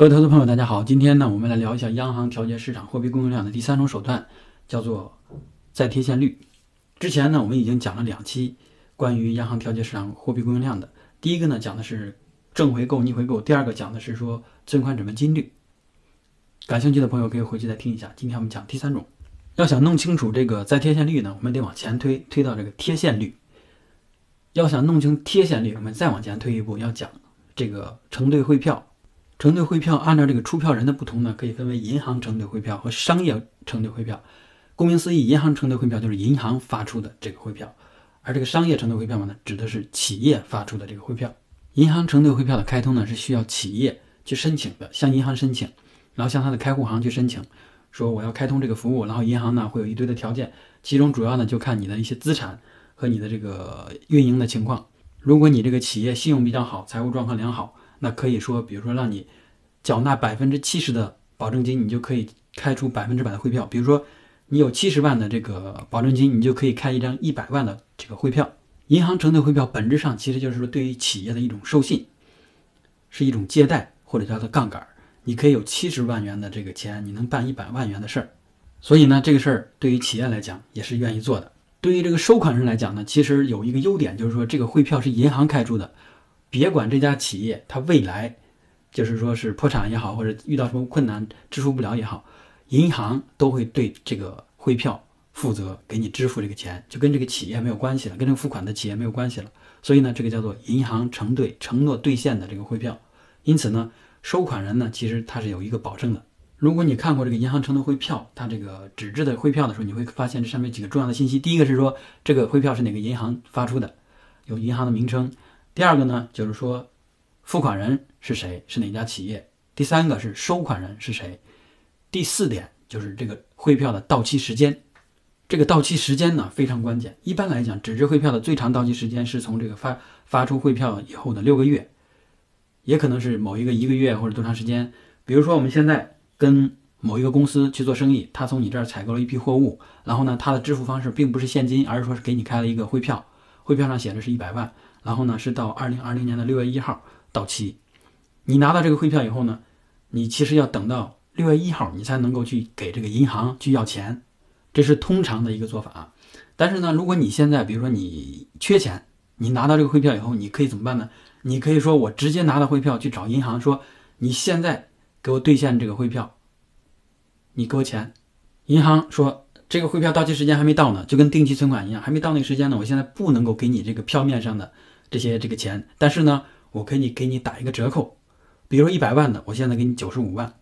各位投资朋友，大家好。今天呢，我们来聊一下央行调节市场货币供应量的第三种手段，叫做再贴现率。之前呢，我们已经讲了两期关于央行调节市场货币供应量的。第一个呢，讲的是正回购、逆回购；第二个讲的是说存款准备金率。感兴趣的朋友可以回去再听一下。今天我们讲第三种。要想弄清楚这个再贴现率呢，我们得往前推，推到这个贴现率。要想弄清贴现率，我们再往前推一步，要讲这个承兑汇票。承兑汇票按照这个出票人的不同呢，可以分为银行承兑汇票和商业承兑汇票。顾名思义，银行承兑汇票就是银行发出的这个汇票，而这个商业承兑汇票呢，指的是企业发出的这个汇票。银行承兑汇票的开通呢，是需要企业去申请的，向银行申请，然后向他的开户行去申请，说我要开通这个服务，然后银行呢会有一堆的条件，其中主要呢就看你的一些资产和你的这个运营的情况。如果你这个企业信用比较好，财务状况良好。那可以说，比如说让你缴纳百分之七十的保证金，你就可以开出百分之百的汇票。比如说你有七十万的这个保证金，你就可以开一张一百万的这个汇票。银行承兑汇票本质上其实就是说对于企业的一种授信，是一种借贷或者叫做杠杆。你可以有七十万元的这个钱，你能办一百万元的事儿。所以呢，这个事儿对于企业来讲也是愿意做的。对于这个收款人来讲呢，其实有一个优点，就是说这个汇票是银行开出的。别管这家企业它未来，就是说是破产也好，或者遇到什么困难支付不了也好，银行都会对这个汇票负责，给你支付这个钱，就跟这个企业没有关系了，跟这个付款的企业没有关系了。所以呢，这个叫做银行承兑承诺兑现的这个汇票。因此呢，收款人呢，其实他是有一个保证的。如果你看过这个银行承兑汇票，它这个纸质的汇票的时候，你会发现这上面几个重要的信息。第一个是说这个汇票是哪个银行发出的，有银行的名称。第二个呢，就是说，付款人是谁，是哪家企业？第三个是收款人是谁？第四点就是这个汇票的到期时间。这个到期时间呢非常关键。一般来讲，纸质汇票的最长到期时间是从这个发发出汇票以后的六个月，也可能是某一个一个月或者多长时间。比如说，我们现在跟某一个公司去做生意，他从你这儿采购了一批货物，然后呢，他的支付方式并不是现金，而是说是给你开了一个汇票，汇票上写的是一百万。然后呢，是到二零二零年的六月一号到期。你拿到这个汇票以后呢，你其实要等到六月一号，你才能够去给这个银行去要钱，这是通常的一个做法。但是呢，如果你现在比如说你缺钱，你拿到这个汇票以后，你可以怎么办呢？你可以说我直接拿到汇票去找银行，说你现在给我兑现这个汇票，你给我钱。银行说。这个汇票到期时间还没到呢，就跟定期存款一样，还没到那个时间呢。我现在不能够给你这个票面上的这些这个钱，但是呢，我可以给你打一个折扣，比如一百万的，我现在给你九十五万。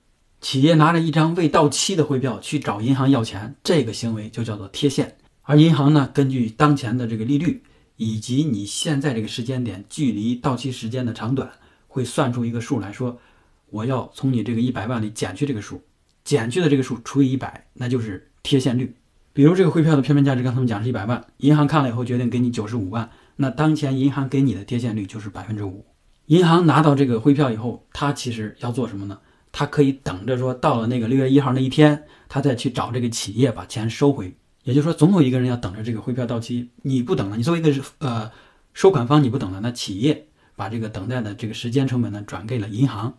企业拿着一张未到期的汇票去找银行要钱，这个行为就叫做贴现。而银行呢，根据当前的这个利率以及你现在这个时间点距离到期时间的长短，会算出一个数来说，我要从你这个一百万里减去这个数，减去的这个数除以一百，那就是贴现率。比如这个汇票的票面价值，刚才我们讲是一百万，银行看了以后决定给你九十五万，那当前银行给你的贴现率就是百分之五。银行拿到这个汇票以后，他其实要做什么呢？他可以等着说到了那个六月一号那一天，他再去找这个企业把钱收回。也就是说，总有一个人要等着这个汇票到期，你不等了，你作为一个呃收款方你不等了，那企业把这个等待的这个时间成本呢转给了银行，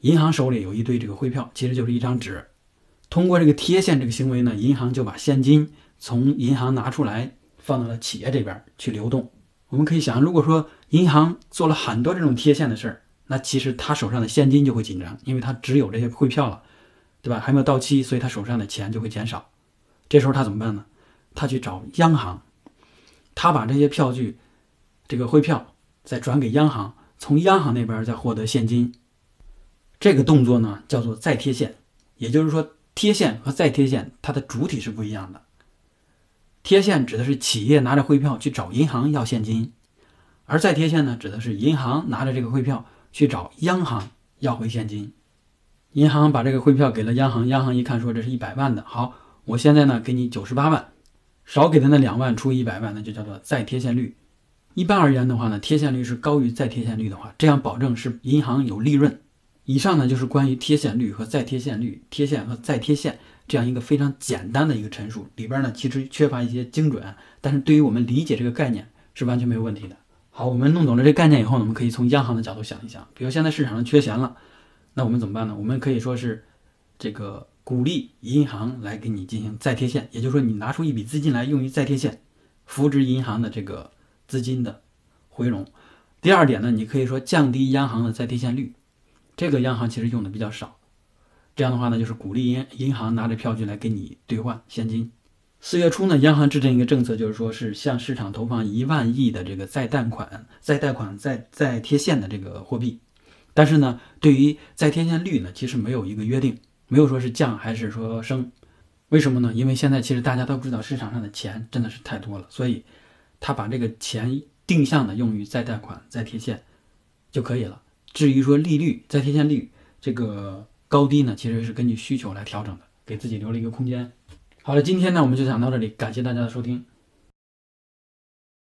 银行手里有一堆这个汇票，其实就是一张纸。通过这个贴现这个行为呢，银行就把现金从银行拿出来，放到了企业这边去流动。我们可以想，如果说银行做了很多这种贴现的事儿，那其实他手上的现金就会紧张，因为他只有这些汇票了，对吧？还没有到期，所以他手上的钱就会减少。这时候他怎么办呢？他去找央行，他把这些票据、这个汇票再转给央行，从央行那边再获得现金。这个动作呢，叫做再贴现，也就是说。贴现和再贴现，它的主体是不一样的。贴现指的是企业拿着汇票去找银行要现金，而再贴现呢，指的是银行拿着这个汇票去找央行要回现金。银行把这个汇票给了央行，央行一看说这是一百万的，好，我现在呢给你九十八万，少给的那两万除以一百万，那就叫做再贴现率。一般而言的话呢，贴现率是高于再贴现率的话，这样保证是银行有利润。以上呢就是关于贴现率和再贴现率、贴现和再贴现这样一个非常简单的一个陈述，里边呢其实缺乏一些精准，但是对于我们理解这个概念是完全没有问题的。好，我们弄懂了这个概念以后呢，我们可以从央行的角度想一想，比如现在市场上缺钱了，那我们怎么办呢？我们可以说是这个鼓励银行来给你进行再贴现，也就是说你拿出一笔资金来用于再贴现，扶植银行的这个资金的回笼。第二点呢，你可以说降低央行的再贴现率，这个央行其实用的比较少。这样的话呢，就是鼓励银银行拿着票据来给你兑换现金。四月初呢，央行制定一个政策，就是说是向市场投放一万亿的这个再贷款、再贷款、再再贴现的这个货币。但是呢，对于再贴现率呢，其实没有一个约定，没有说是降还是说升。为什么呢？因为现在其实大家都知道市场上的钱真的是太多了，所以他把这个钱。定向的用于再贷款、再贴现就可以了。至于说利率、再贴现率这个高低呢，其实是根据需求来调整的，给自己留了一个空间。好了，今天呢我们就讲到这里，感谢大家的收听。